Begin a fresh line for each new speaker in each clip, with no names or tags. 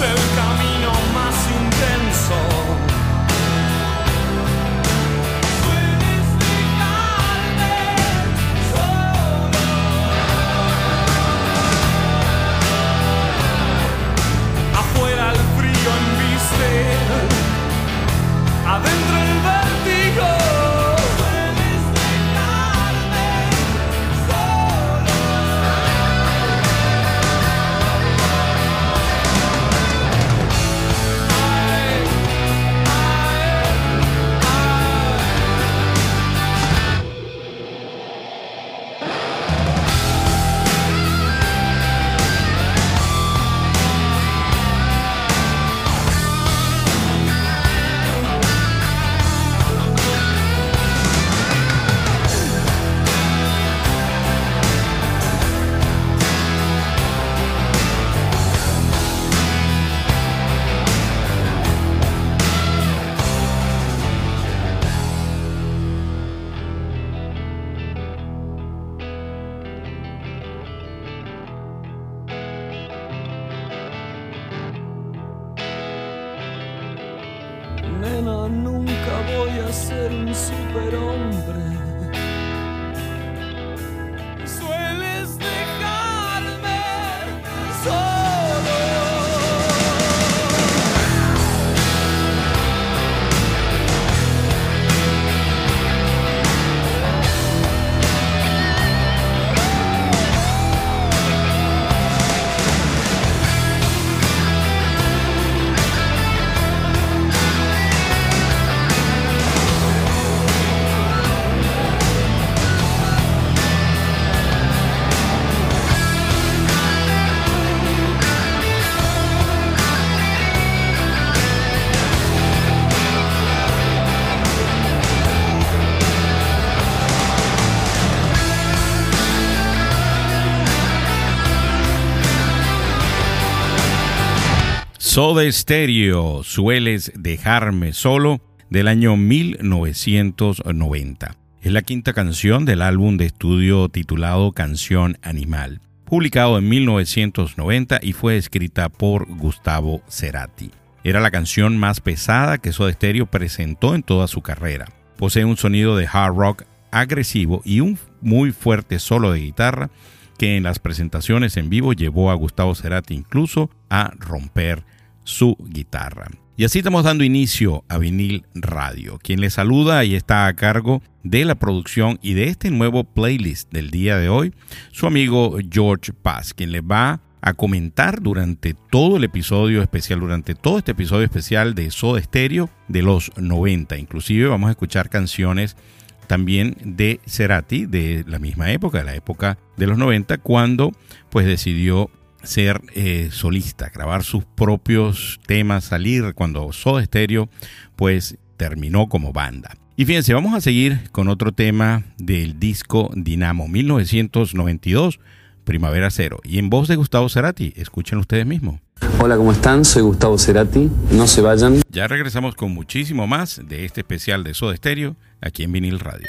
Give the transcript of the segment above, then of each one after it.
el camino más intenso. Soda Stereo, Sueles dejarme solo, del año 1990. Es la quinta canción del álbum de estudio titulado Canción Animal, publicado en 1990 y fue escrita por Gustavo Cerati. Era la canción más pesada que Soda Stereo presentó en toda su carrera. Posee un sonido de hard rock agresivo y un muy fuerte solo de guitarra que en las presentaciones en vivo llevó a Gustavo Cerati incluso a romper su guitarra. Y así estamos dando inicio a Vinil Radio. Quien le saluda y está a cargo de la producción y de este nuevo playlist del día de hoy, su amigo George Paz, quien le va a
a comentar durante todo el episodio especial, durante todo este episodio especial de Soda Stereo de los 90. Inclusive vamos a escuchar canciones también de Cerati de la misma época, de la época de los 90, cuando pues decidió ser eh, solista, grabar sus propios temas, salir cuando Soda Stereo pues terminó como banda. Y fíjense, vamos a seguir con otro tema del disco Dinamo 1992, Primavera Cero. Y en voz de Gustavo Cerati, escuchen ustedes mismos.
Hola, ¿cómo están? Soy Gustavo Cerati. No se vayan.
Ya regresamos con muchísimo más de este especial de Soda Stereo aquí en Vinil Radio.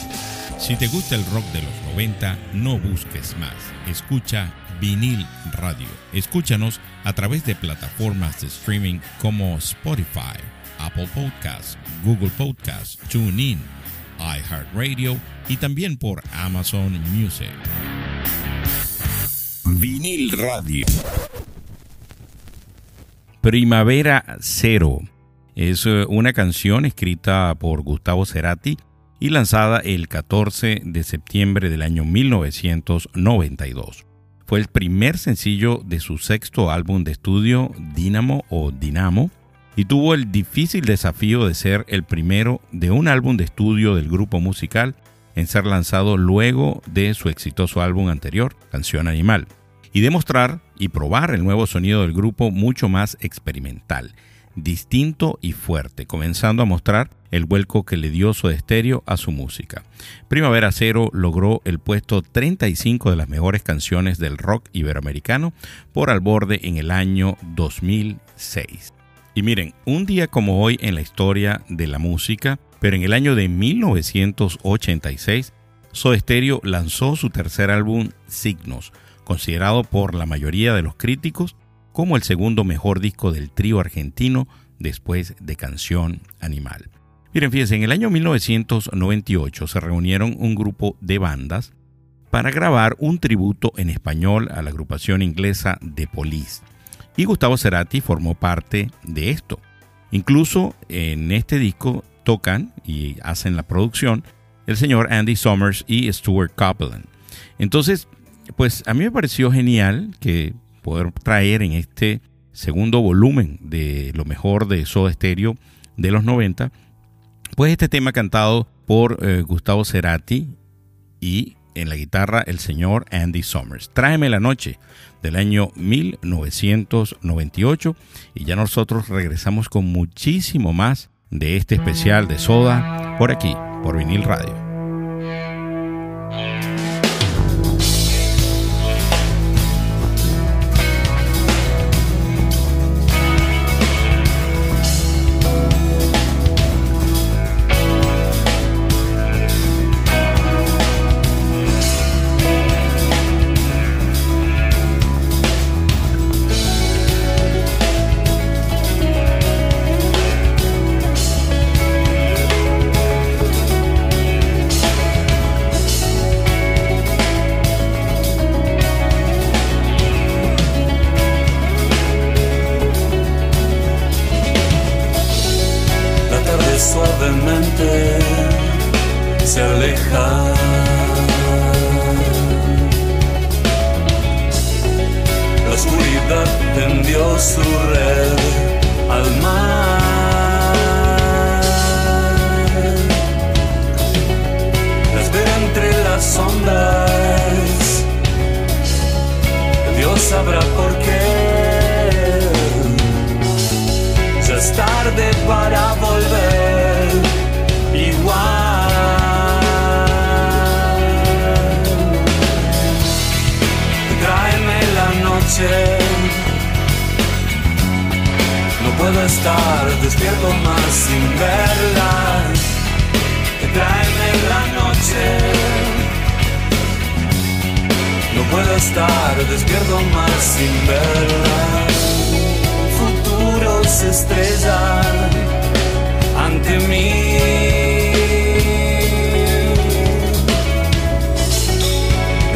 Si te gusta el rock de los 90, no busques más. Escucha vinil radio. Escúchanos a través de plataformas de streaming como Spotify, Apple Podcasts, Google Podcasts, TuneIn, iHeartRadio y también por Amazon Music.
Vinil Radio. Primavera Cero es eh, una canción escrita por Gustavo Cerati y lanzada el 14 de septiembre del año 1992. Fue el primer sencillo de su sexto álbum de estudio, Dynamo o Dinamo, y tuvo el difícil desafío de ser el primero de un álbum de estudio del grupo musical en ser lanzado luego de su exitoso álbum anterior, Canción Animal, y demostrar y probar el nuevo sonido del grupo mucho más experimental, distinto y fuerte, comenzando a mostrar el vuelco que le dio su estéreo a su música. Primavera Cero logró el puesto 35 de las mejores canciones del rock iberoamericano por al borde en el año 2006. Y miren, un día como hoy en la historia de la música, pero en el año de 1986, Soda Stereo lanzó su tercer álbum Signos, considerado por la mayoría de los críticos como el segundo mejor disco del trío argentino después de Canción Animal. Miren, fíjense, en el año 1998 se reunieron un grupo de bandas para grabar un tributo en español a la agrupación inglesa The Police. Y Gustavo Cerati formó parte de esto. Incluso en este disco tocan y hacen la producción el señor Andy Summers y Stuart Copeland. Entonces, pues a mí me pareció genial que poder traer en este segundo volumen de lo mejor de Soda Stereo de los 90 pues este tema cantado por eh, Gustavo Cerati y en la guitarra el señor Andy Summers. Tráeme la noche del año 1998 y ya nosotros regresamos con muchísimo más de este especial de Soda por aquí, por vinil radio.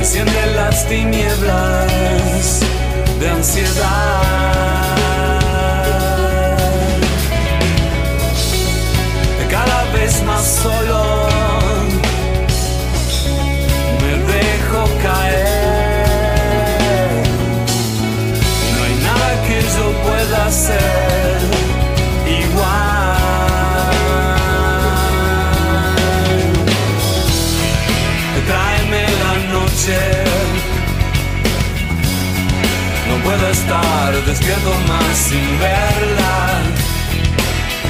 enciende las tinieblas de ansiedad.
Despierto más sin verla.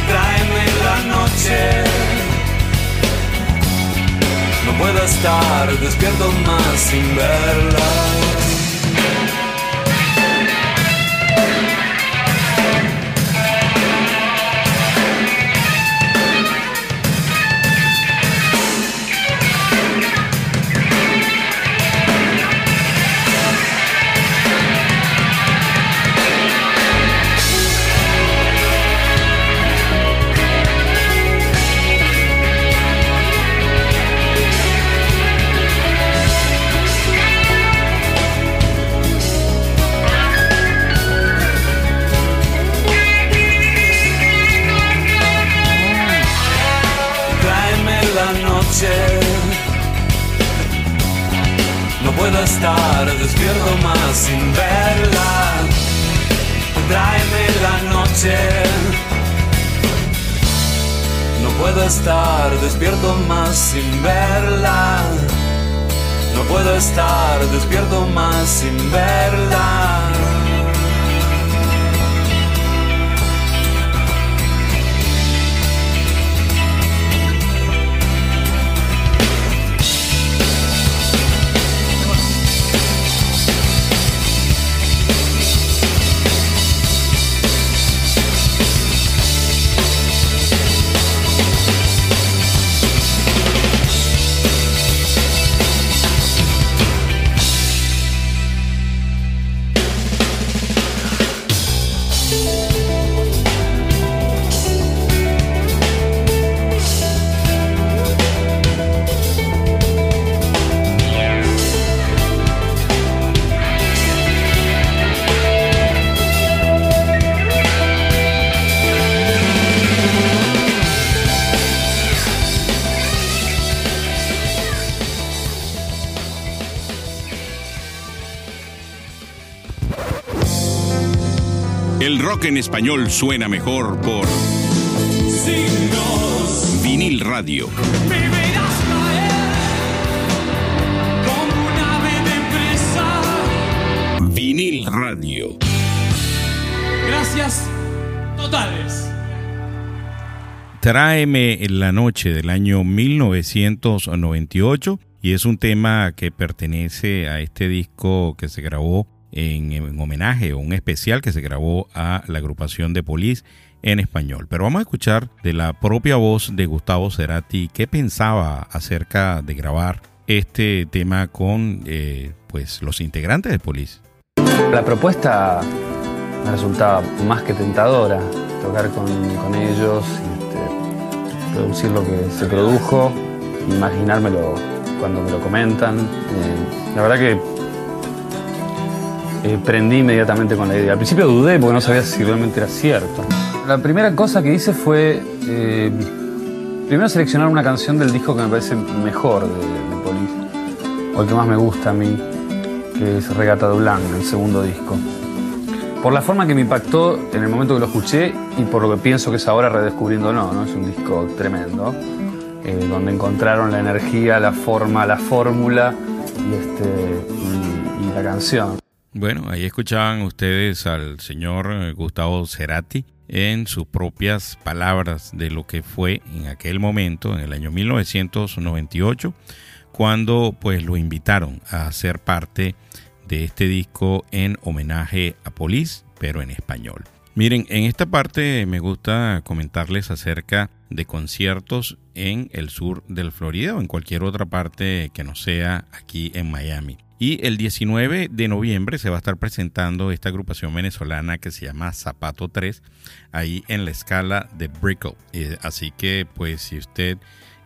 Tráeme la noche. No puedo estar despierto más sin verla. Puedo estar despierto más sin verla. Tráeme la noche. No puedo estar despierto más sin verla. No puedo estar despierto más sin verla.
Rock en español suena mejor por Vinil Radio. Vinil Radio.
Gracias totales.
Tráeme en la noche del año 1998 y es un tema que pertenece a este disco que se grabó en, en, homenaje o un especial que se grabó a la agrupación de Police en español. Pero vamos a escuchar de la propia voz de Gustavo Cerati qué pensaba acerca de grabar este tema con eh, pues los integrantes de Police.
La propuesta me resultaba más que tentadora, tocar con, con ellos, este, producir lo que se produjo, imaginármelo cuando me lo comentan. Eh, la verdad que eh, prendí inmediatamente con la idea. Al principio dudé porque no sabía si realmente era cierto. La primera cosa que hice fue eh, primero seleccionar una canción del disco que me parece mejor de, de Police, o el que más me gusta a mí, que es Regata de Blanc, el segundo disco. Por la forma que me impactó en el momento que lo escuché y por lo que pienso que es ahora redescubriendo no, ¿no? Es un disco tremendo, eh, donde encontraron la energía, la forma, la fórmula y, este, y, y la canción.
Bueno, ahí escuchaban ustedes al señor Gustavo Cerati en sus propias palabras de lo que fue en aquel momento, en el año 1998, cuando pues lo invitaron a ser parte de este disco en homenaje a Police, pero en español. Miren, en esta parte me gusta comentarles acerca de conciertos en el sur del Florida o en cualquier otra parte que no sea aquí en Miami. Y el 19 de noviembre se va a estar presentando esta agrupación venezolana que se llama Zapato 3, ahí en la escala de Brickell. Eh, así que, pues, si usted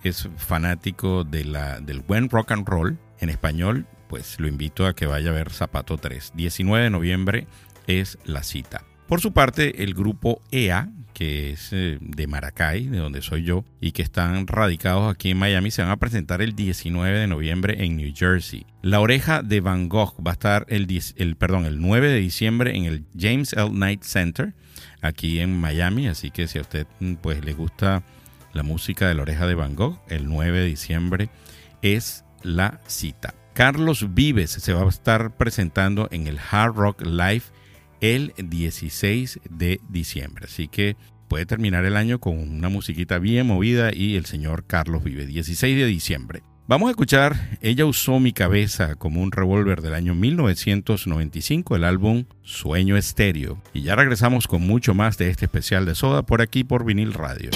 es fanático de la, del buen rock and roll en español, pues lo invito a que vaya a ver Zapato 3. 19 de noviembre es la cita. Por su parte, el grupo EA, que es eh, de Maracay, de donde soy yo, y que están radicados aquí en Miami, se van a presentar el 19 de noviembre en New Jersey. La oreja de Van Gogh va a estar el, el, perdón, el 9 de diciembre en el James L. Knight Center, aquí en Miami, así que si a usted mm, pues, le gusta la música de la oreja de Van Gogh, el 9 de diciembre es la cita. Carlos Vives se va a estar presentando en el Hard Rock Live el 16 de diciembre. Así que puede terminar el año con una musiquita bien movida y el señor Carlos Vive, 16 de diciembre. Vamos a escuchar Ella usó mi cabeza como un revólver del año 1995, el álbum Sueño Estéreo. Y ya regresamos con mucho más de este especial de Soda por aquí por Vinil Radio.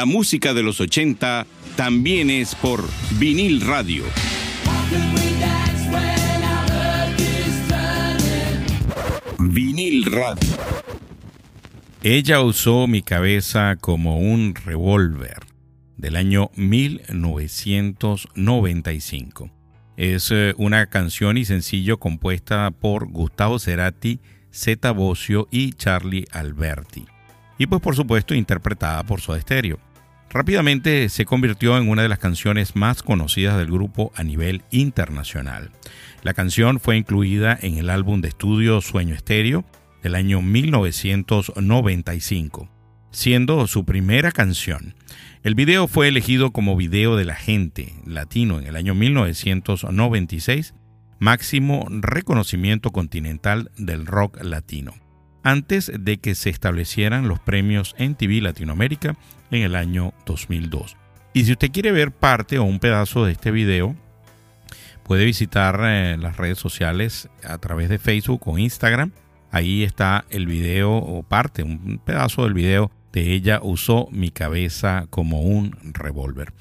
La música de los 80 también es por vinil radio. Vinil radio. Ella usó mi cabeza como un revólver del año 1995. Es eh, una canción y sencillo compuesta por Gustavo Cerati, Zeta Bosio y Charlie Alberti. Y pues por supuesto interpretada por Soda Stereo. Rápidamente se convirtió en una de las canciones más conocidas del grupo a nivel internacional. La canción fue incluida en el álbum de estudio Sueño Estéreo del año 1995, siendo su primera canción. El video fue elegido como video de la gente latino en el año 1996, máximo reconocimiento continental del rock latino antes de que se establecieran los premios en TV Latinoamérica en el año 2002. Y si usted quiere ver parte o un pedazo de este video, puede visitar eh, las redes sociales a través de Facebook o Instagram. Ahí está el video o parte, un pedazo del video de ella usó mi cabeza como un revólver.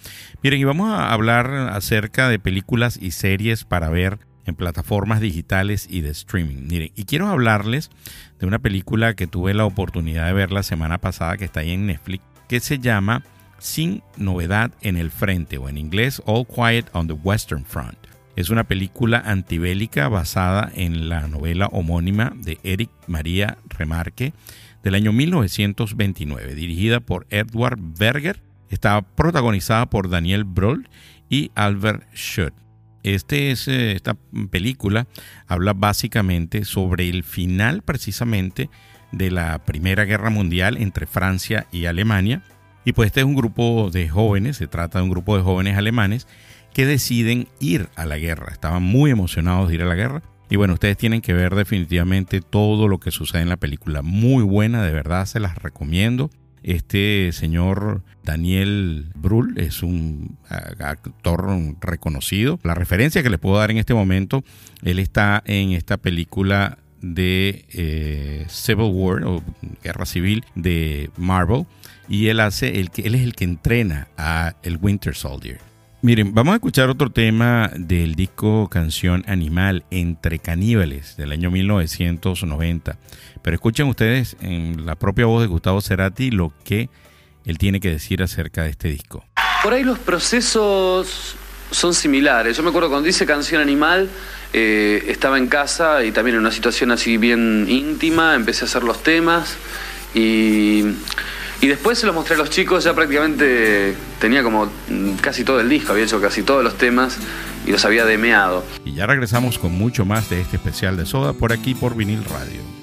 Miren, y vamos a hablar acerca de películas y series para ver en plataformas digitales y de streaming. Miren, y quiero hablarles de una película que tuve la oportunidad de ver la semana pasada que está ahí en Netflix, que se llama Sin Novedad en el Frente o en inglés All Quiet on the Western Front. Es una película antibélica basada en la novela homónima de Eric María Remarque del año 1929, dirigida por Edward Berger. Está protagonizada por Daniel Brohl y Albert Schutt. Este es, eh, esta película habla básicamente sobre el final precisamente de la Primera Guerra Mundial entre Francia y Alemania. Y pues este es un grupo de jóvenes, se trata de un grupo de jóvenes alemanes que deciden ir a la guerra. Estaban muy emocionados de ir a la guerra. Y bueno, ustedes tienen que ver definitivamente todo lo que sucede en la película. Muy buena, de verdad, se las recomiendo. Este señor Daniel Brühl es un actor reconocido. La referencia que les puedo dar en este momento, él está en esta película de eh, Civil War o Guerra Civil de Marvel y él hace el que él es el que entrena a el Winter Soldier. Miren, vamos a escuchar otro tema del disco Canción Animal Entre Caníbales del año 1990. Pero escuchen ustedes en la propia voz de Gustavo Cerati lo que él tiene que decir acerca de este disco.
Por ahí los procesos son similares. Yo me acuerdo cuando hice Canción Animal, eh, estaba en casa y también en una situación así bien íntima, empecé a hacer los temas y, y después se los mostré a los chicos, ya prácticamente tenía como casi todo el disco, había hecho casi todos los temas y los había demeado.
Y ya regresamos con mucho más de este especial de Soda por aquí por Vinil Radio.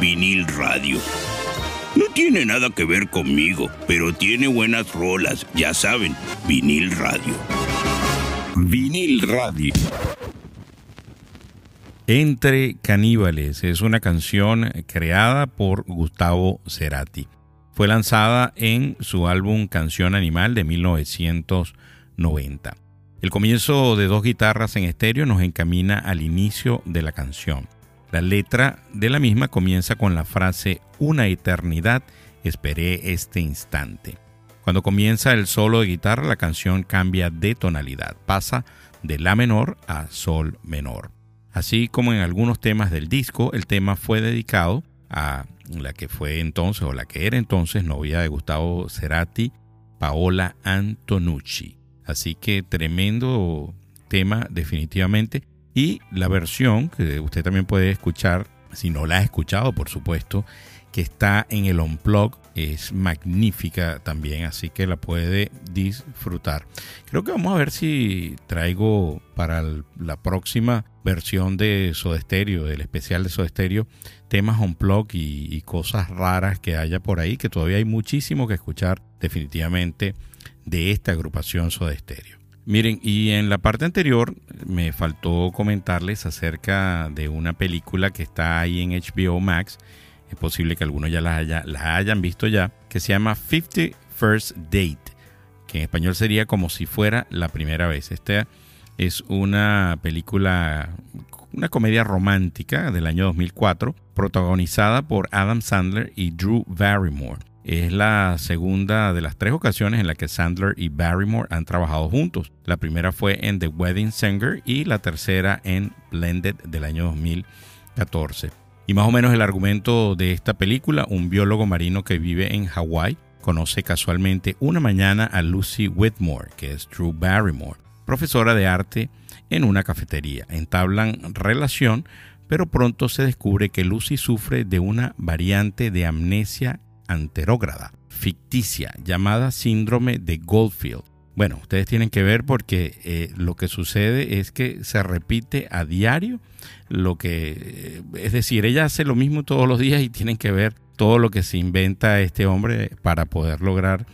Vinil Radio. No tiene nada que ver conmigo, pero tiene buenas rolas, ya saben, Vinil Radio. Vinil Radio.
Entre Caníbales es una canción creada por Gustavo Cerati. Fue lanzada en su álbum Canción Animal de 1990. El comienzo de dos guitarras en estéreo nos encamina al inicio de la canción. La letra de la misma comienza con la frase Una eternidad esperé este instante. Cuando comienza el solo de guitarra, la canción cambia de tonalidad, pasa de La menor a Sol menor. Así como en algunos temas del disco, el tema fue dedicado a la que fue entonces o la que era entonces novia de Gustavo Cerati, Paola Antonucci. Así que tremendo tema definitivamente. Y la versión que usted también puede escuchar, si no la ha escuchado por supuesto, que está en el Unplug es magnífica también, así que la puede disfrutar. Creo que vamos a ver si traigo para el- la próxima versión de Soda Stereo, del especial de Soda Stereo, temas Unplug y, y cosas raras que haya por ahí, que todavía hay muchísimo que escuchar definitivamente de esta agrupación Soda Stereo. Miren, y en la parte anterior me faltó comentarles acerca de una película que está ahí en HBO Max. Es posible que algunos ya la, haya- hayan visto ya, que se llama 50 First Date, que en español sería como si fuera la primera vez. Esta es una película, una comedia romántica del año 2004, protagonizada por Adam Sandler y Drew Barrymore. Es la segunda de las tres ocasiones en la que Sandler y Barrymore han trabajado juntos. La primera fue en The Wedding Singer y la tercera en Blended del año 2014. Y más o menos el argumento de esta película, un biólogo marino que vive en Hawái conoce casualmente una mañana a Lucy Whitmore, que es Drew Barrymore, profesora de arte en una cafetería. Entablan relación, pero pronto se descubre que Lucy sufre de una variante de amnesia anterógrada, ficticia, llamada síndrome de Goldfield. Bueno, ustedes tienen que ver porque eh, lo que sucede es que se repite a diario lo que, eh, es decir, ella hace lo mismo todos los días y tienen que ver todo lo que se inventa este hombre para poder lograr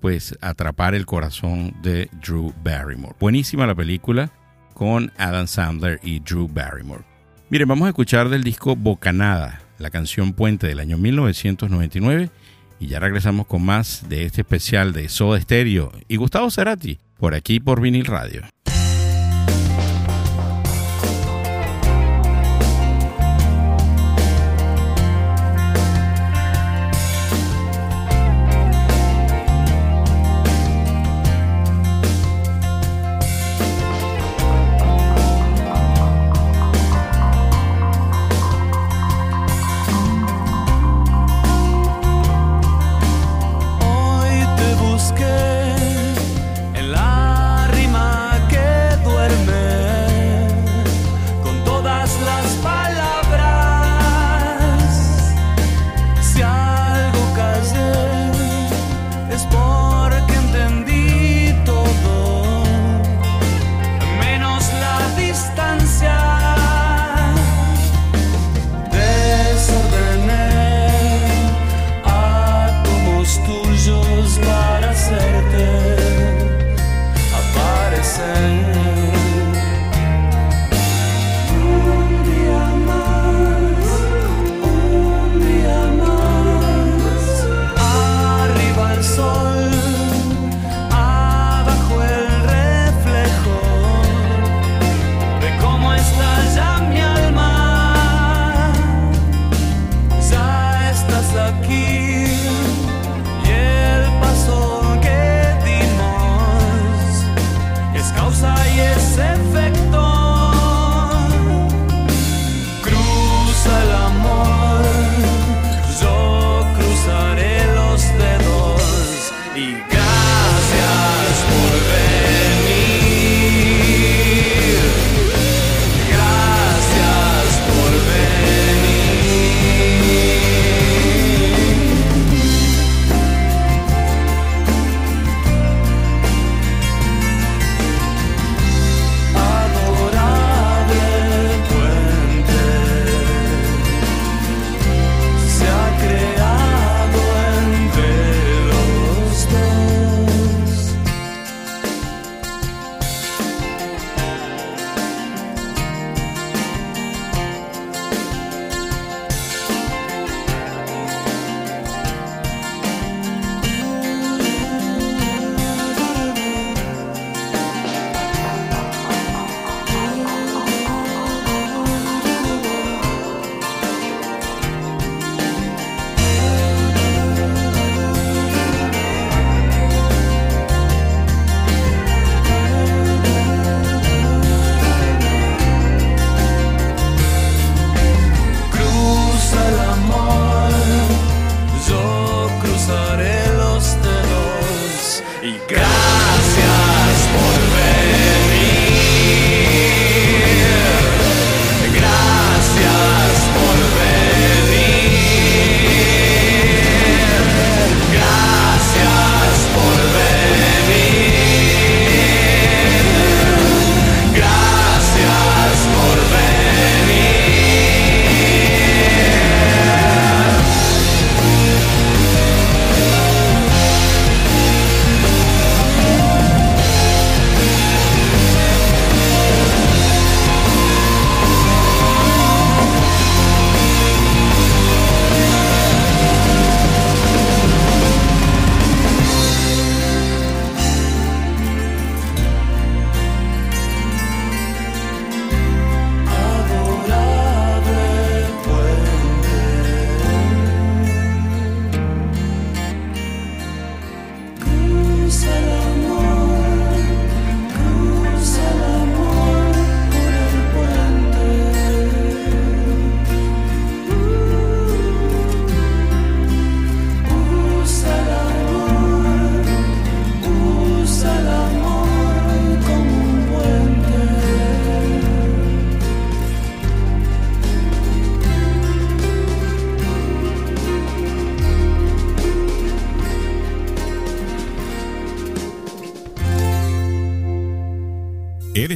pues atrapar el corazón de Drew Barrymore. Buenísima la película con Adam Sandler y Drew Barrymore. Miren, vamos a escuchar del disco Bocanada, la canción Puente del año 1999 y ya regresamos con más de este especial de Soda Stereo y Gustavo Cerati por aquí por Vinil Radio.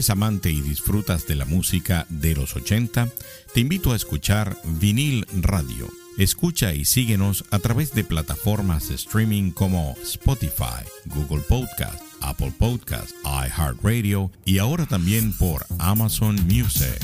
¿Eres amante y disfrutas de la música de los 80? Te invito a escuchar Vinil Radio. Escucha y síguenos a través de plataformas de streaming como Spotify, Google Podcast, Apple Podcast, iHeartRadio y ahora también por Amazon Music.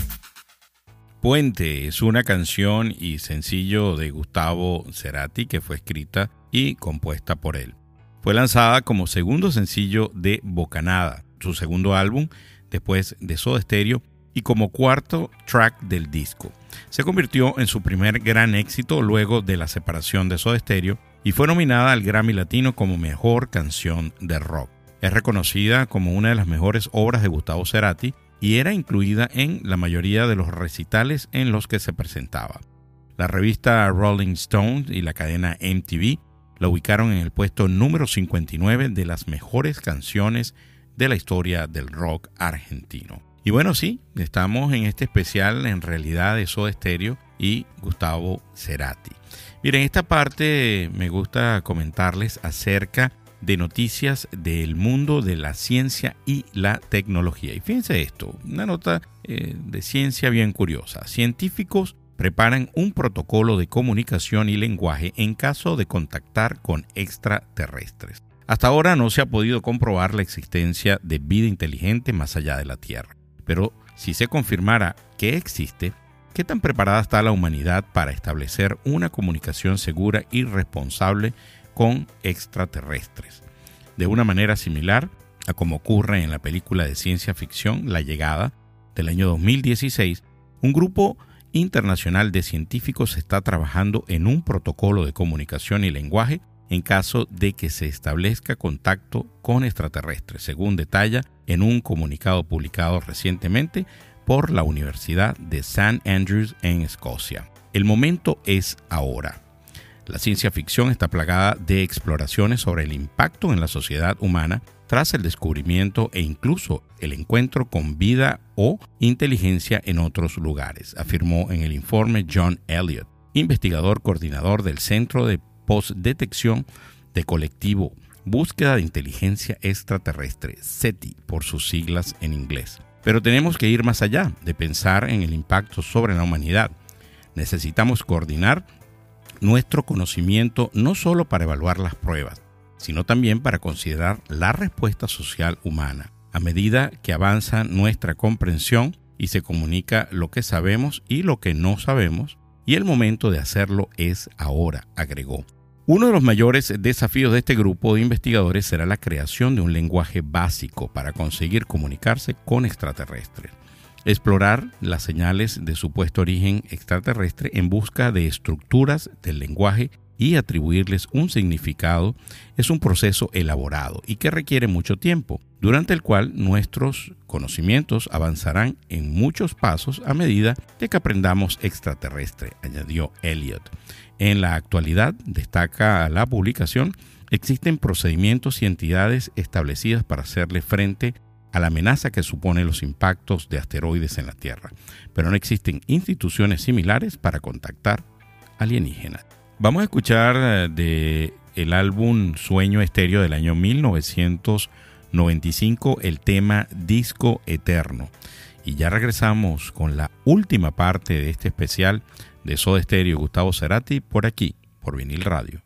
Puente es una canción y sencillo de Gustavo Cerati que fue escrita y compuesta por él. Fue lanzada como segundo sencillo de Bocanada, su segundo álbum después de Soda Stereo y como cuarto track del disco. Se convirtió en su primer gran éxito luego de la separación de Soda Stereo y fue nominada al Grammy Latino como mejor canción de rock. Es reconocida como una de las mejores obras de Gustavo Cerati y era incluida en la mayoría de los recitales en los que se presentaba. La revista Rolling Stone y la cadena MTV la ubicaron en el puesto número 59 de las mejores canciones de la historia del rock argentino. Y bueno, sí, estamos en este especial en realidad de Soda Stereo y Gustavo Cerati. Miren, esta parte me gusta comentarles acerca de noticias del mundo de la ciencia y la tecnología. Y fíjense esto, una nota eh, de ciencia bien curiosa. Científicos preparan un protocolo de comunicación y lenguaje en caso de contactar con extraterrestres. Hasta ahora no se ha podido comprobar la existencia de vida inteligente más allá de la Tierra, pero si se confirmara que existe, ¿qué tan preparada está la humanidad para establecer una comunicación segura y responsable con extraterrestres? De una manera similar a como ocurre en la película de ciencia ficción La llegada del año 2016, un grupo internacional de científicos está trabajando en un protocolo de comunicación y lenguaje en caso de que se establezca contacto con extraterrestres, según detalla en un comunicado publicado recientemente por la Universidad de St. Andrews en Escocia. El momento es ahora. La ciencia ficción está plagada de exploraciones sobre el impacto en la sociedad humana tras el descubrimiento e incluso el encuentro con vida o inteligencia en otros lugares, afirmó en el informe John Elliott, investigador coordinador del Centro de Postdetección de Colectivo Búsqueda de Inteligencia Extraterrestre, SETI por sus siglas en inglés. Pero tenemos que ir más allá de pensar en el impacto sobre la humanidad. Necesitamos coordinar nuestro conocimiento no solo para evaluar las pruebas, sino también para considerar la respuesta social humana. A medida que avanza nuestra comprensión y se comunica lo que sabemos y lo que no sabemos, y el momento de hacerlo es ahora, agregó. Uno de los mayores desafíos de este grupo de investigadores será la creación de un lenguaje básico para conseguir comunicarse con extraterrestres. Explorar las señales de supuesto origen extraterrestre en busca de estructuras del lenguaje y atribuirles un significado es un proceso elaborado y que requiere mucho tiempo, durante el cual nuestros conocimientos avanzarán en muchos pasos a medida de que aprendamos extraterrestre, añadió Elliot. En la actualidad, destaca la publicación, existen procedimientos y entidades establecidas para hacerle frente a la amenaza que supone los impactos de asteroides en la Tierra, pero no existen instituciones similares para contactar alienígenas. Vamos a escuchar eh, de el álbum Sueño Estéreo del año 1995 el tema Disco Eterno. Y ya regresamos con la última parte de este especial de Soda Estéreo Gustavo Cerati por aquí, por Vinil Radio.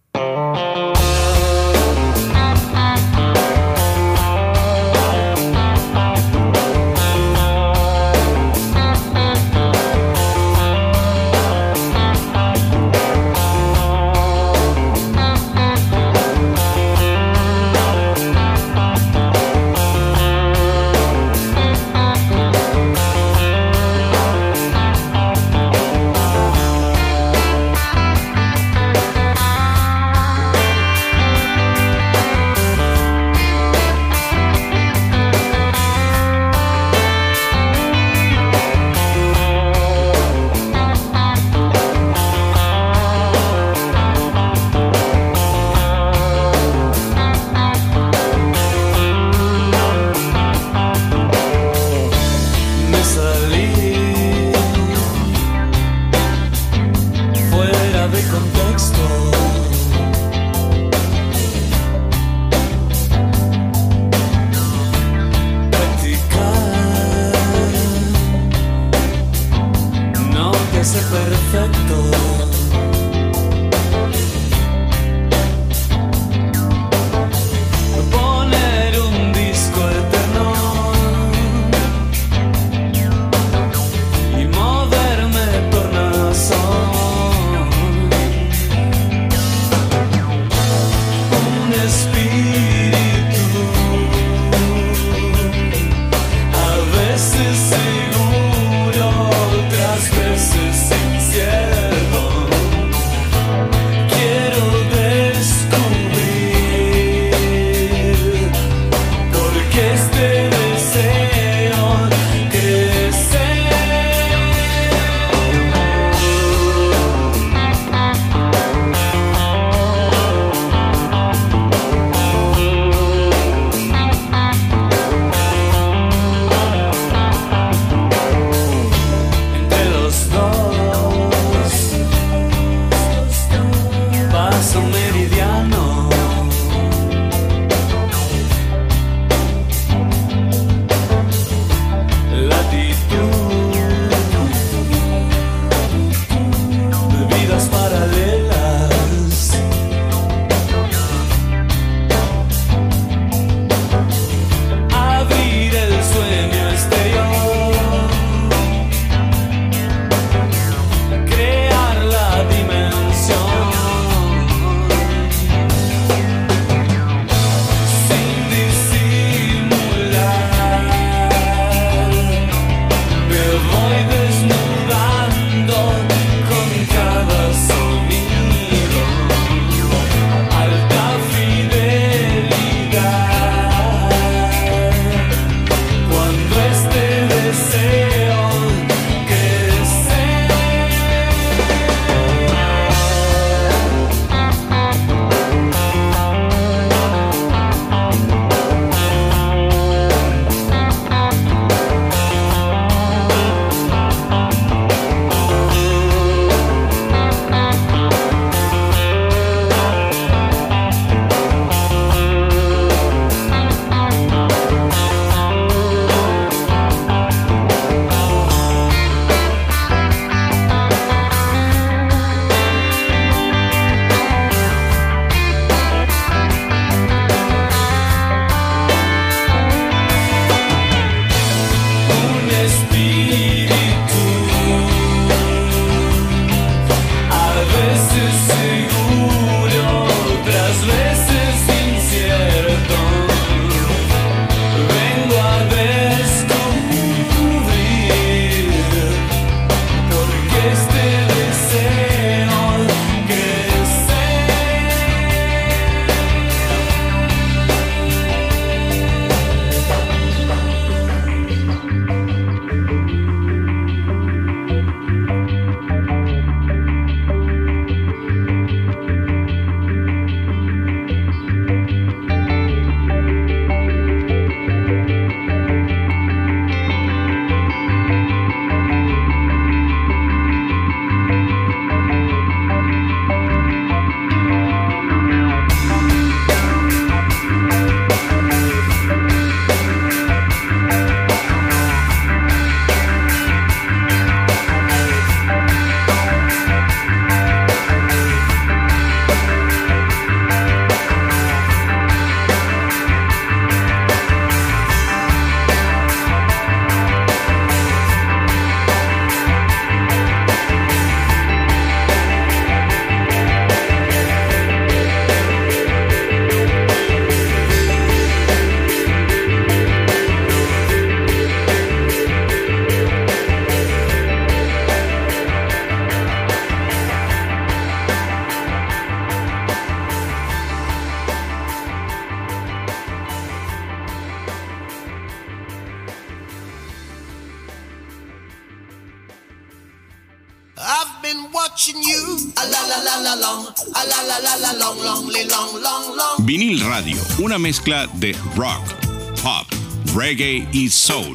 Mezcla de rock, pop, reggae y soul.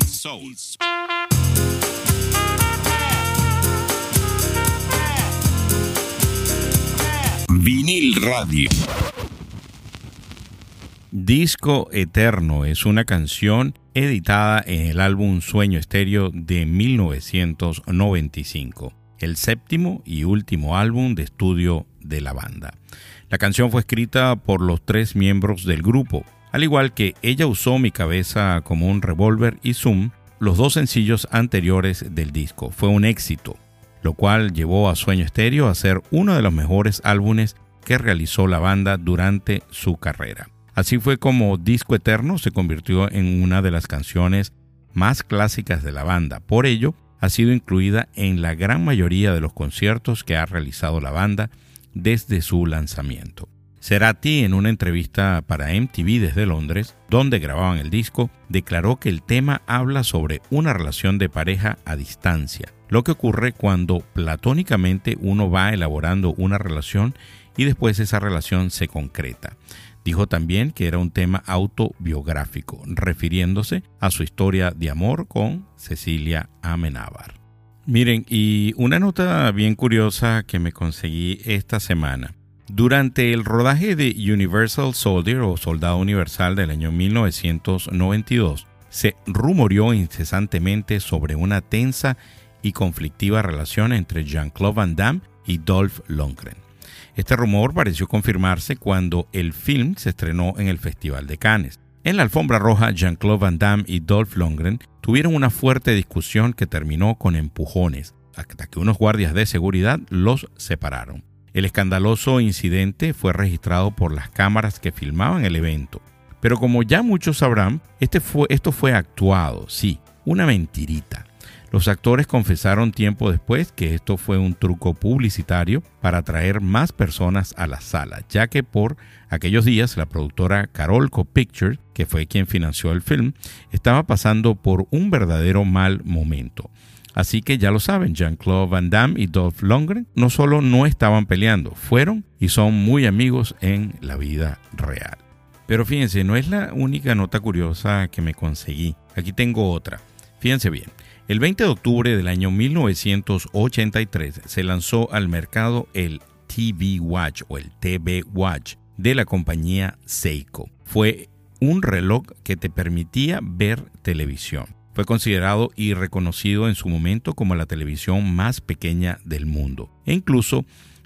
Vinil Radio.
Disco Eterno es una canción editada en el álbum Sueño Estéreo de 1995, el séptimo y último álbum de estudio de la banda. La canción fue escrita por los tres miembros del grupo, al igual que Ella usó mi cabeza como un revólver y Zoom, los dos sencillos anteriores del disco. Fue un éxito, lo cual llevó a Sueño Estéreo a ser uno de los mejores álbumes que realizó la banda durante su carrera. Así fue como Disco Eterno se convirtió en una de las canciones más clásicas de la banda. Por ello, ha sido incluida en la gran mayoría de los conciertos que ha realizado la banda desde su lanzamiento. Cerati, en una entrevista para MTV desde Londres, donde grababan el disco, declaró que el tema habla sobre una relación de pareja a distancia, lo que ocurre cuando platónicamente uno va elaborando una relación y después esa relación se concreta. Dijo también que era un tema autobiográfico, refiriéndose a su historia de amor con Cecilia Amenábar. Miren, y una nota bien curiosa que me conseguí esta semana. Durante el rodaje de Universal Soldier o Soldado Universal del año 1992, se rumoreó incesantemente sobre una tensa y conflictiva relación entre Jean-Claude Van Damme y Dolph Lundgren. Este rumor pareció confirmarse cuando el film se estrenó en el Festival de Cannes. En la alfombra roja, Jean-Claude Van Damme y Dolph Lundgren tuvieron una fuerte discusión que terminó con empujones, hasta que unos guardias de seguridad los separaron. El escandaloso incidente fue registrado por las cámaras que filmaban el evento. Pero como ya muchos sabrán, este fue, esto fue actuado, sí, una mentirita. Los actores confesaron tiempo después que esto fue un truco publicitario para atraer más personas a la sala, ya que por aquellos días la productora Carolco Pictures, que fue quien financió el film, estaba pasando por un verdadero mal momento. Así que ya lo saben, Jean-Claude Van Damme y Dolph Lundgren no solo no estaban peleando, fueron y son muy amigos en la vida real. Pero fíjense, no es la única nota curiosa que me conseguí. Aquí tengo otra. Fíjense bien. El 20 de octubre del año 1983 se lanzó al mercado el TV Watch o el TV Watch de la compañía Seiko. Fue un reloj que te permitía ver televisión. Fue considerado y reconocido en su momento como la televisión más pequeña del mundo e incluso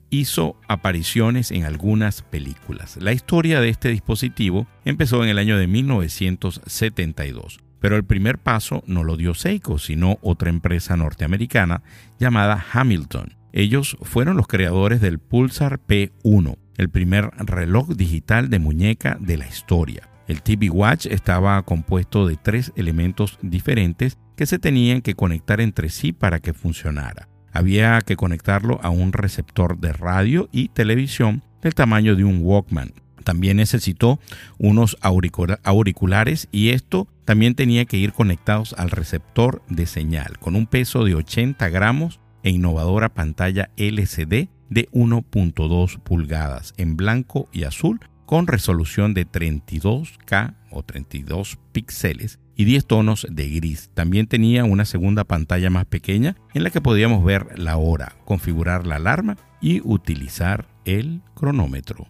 hizo apariciones en algunas películas. La historia de este dispositivo empezó en el año de 1972. Pero el primer paso no lo dio Seiko, sino otra empresa norteamericana llamada Hamilton. Ellos fueron los creadores del Pulsar P1, el primer reloj digital de muñeca de la historia. El TV Watch estaba compuesto de tres elementos diferentes que se tenían que conectar entre sí para que funcionara. Había que conectarlo a un receptor de radio y televisión del tamaño de un Walkman, también necesitó unos auriculares y esto también tenía que ir conectados al receptor de señal con un peso de 80 gramos e innovadora pantalla LCD de 1.2 pulgadas en blanco y azul con resolución de 32K o 32 píxeles y 10 tonos de gris. También tenía una segunda pantalla más pequeña en la que podíamos ver la hora, configurar la alarma y utilizar el cronómetro.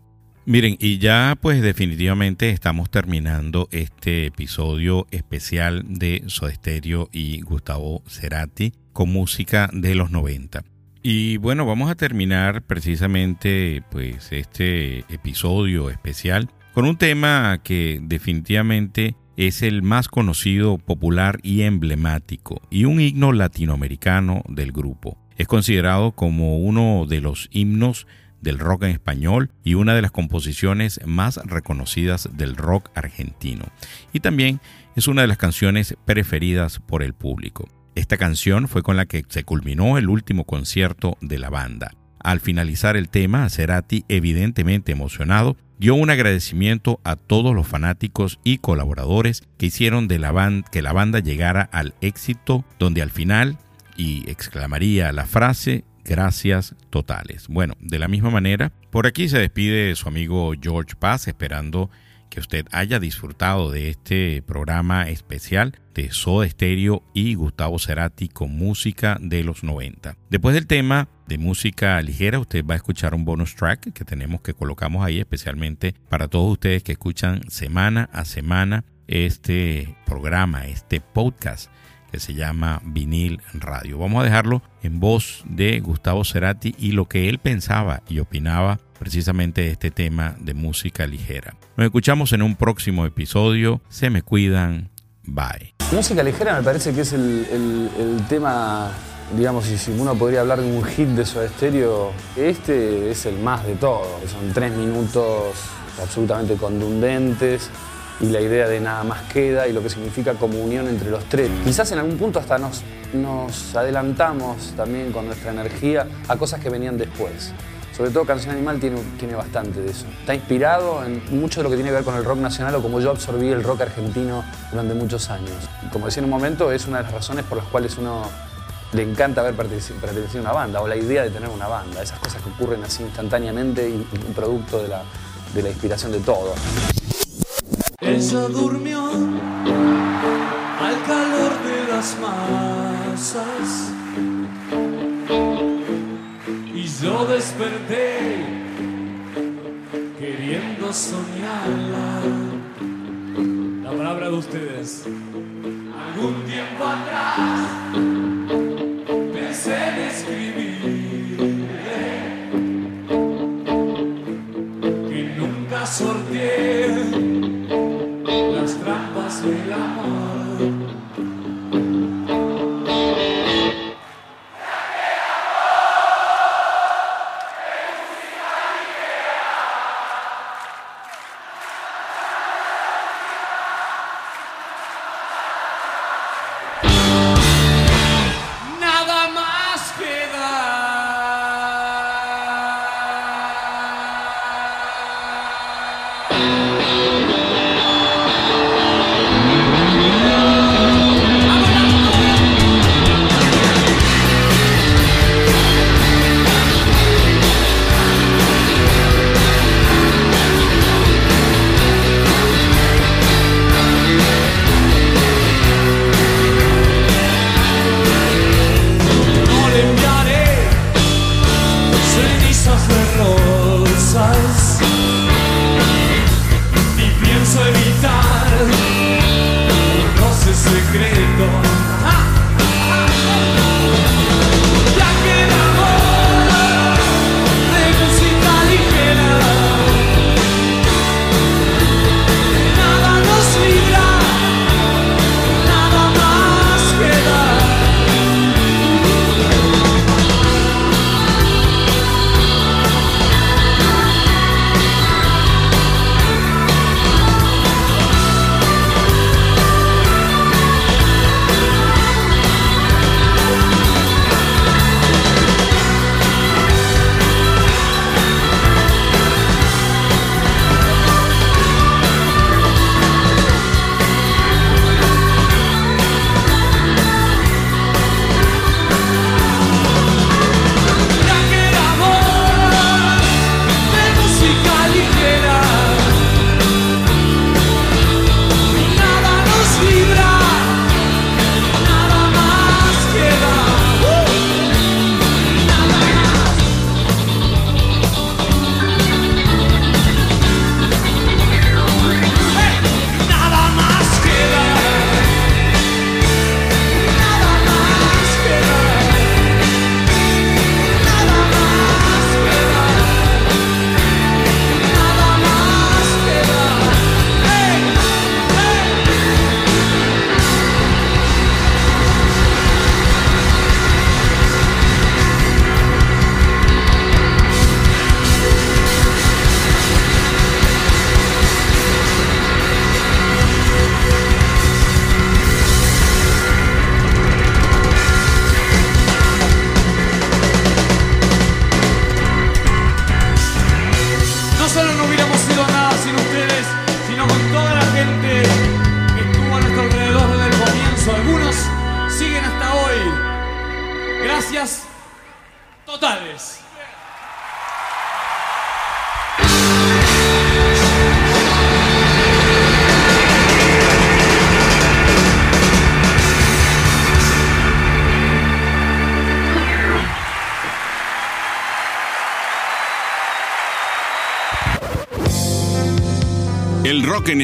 Miren, y ya pues definitivamente estamos terminando este episodio especial de Soesterio y Gustavo Cerati con música de los 90. Y bueno, vamos a terminar precisamente pues este episodio especial con un tema que definitivamente es el más conocido, popular y emblemático y un himno latinoamericano del grupo. Es considerado como uno de los himnos del rock en español y una de las composiciones más reconocidas del rock argentino. Y también es una de las canciones preferidas por el público. Esta canción fue con la que se culminó el último concierto de la banda. Al finalizar el tema, Cerati, evidentemente emocionado, dio un agradecimiento a todos los fanáticos y colaboradores que hicieron de la que la banda llegara al éxito, donde al final y exclamaría la frase Gracias totales. Bueno, de la misma manera, por aquí se despide su amigo George Paz esperando que usted haya disfrutado de este programa especial de Soda Stereo y Gustavo Cerati con música de los 90. Después del tema de música ligera, usted va a escuchar un bonus track que tenemos que colocamos ahí especialmente para todos ustedes que escuchan semana a semana este programa, este podcast que se llama Vinil Radio. Vamos a dejarlo en voz de Gustavo Cerati y lo que él pensaba y opinaba precisamente de este tema de música ligera. Nos escuchamos en un próximo episodio. Se me cuidan. Bye.
Música ligera me parece que es el, tema, digamos, si uno podría hablar de un hit de Soda Stereo, este es el más de todos. Son tres minutos absolutamente contundentes, y la idea de nada más queda y lo que significa comunión entre los tres. Quizás en algún punto hasta nos, nos adelantamos también con nuestra energía a cosas que venían después. Sobre todo Canción Animal tiene, tiene bastante de eso. Está inspirado en mucho de lo que tiene que ver con el rock nacional o como yo absorbí el rock argentino durante muchos años. Como decía en un momento, es una de las razones por las cuales uno le encanta haber pertenecido a una banda o la idea de tener una banda. Esas cosas que ocurren así instantáneamente y, un producto de la, de la inspiración de todo.
Ella durmió al calor de las masas y yo desperté queriendo soñarla. La palabra de ustedes. Algún tiempo atrás pensé en que nunca el amor.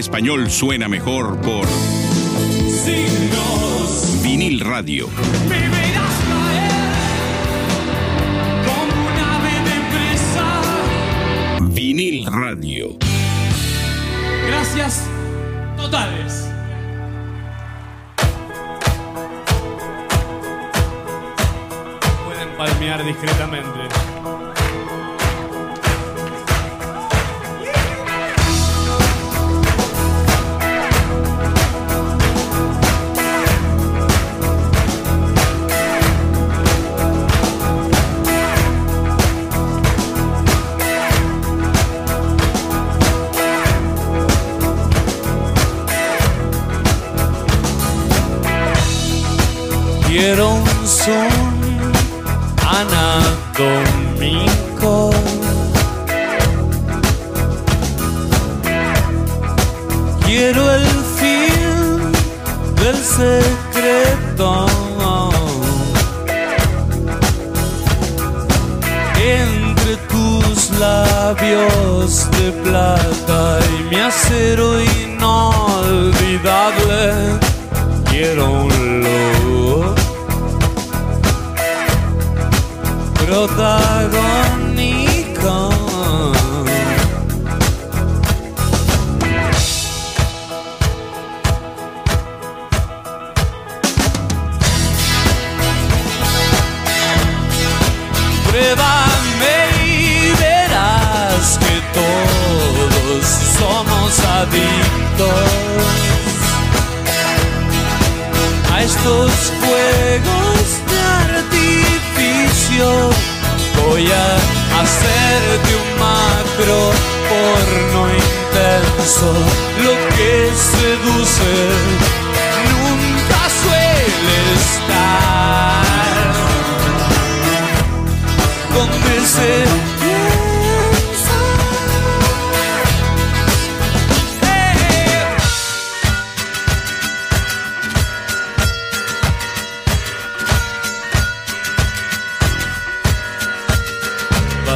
Español suena mejor por
Signos.
vinil radio.
Caer como un ave de presa.
Vinil radio.
Gracias totales.
Pueden palmear discretamente.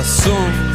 coração.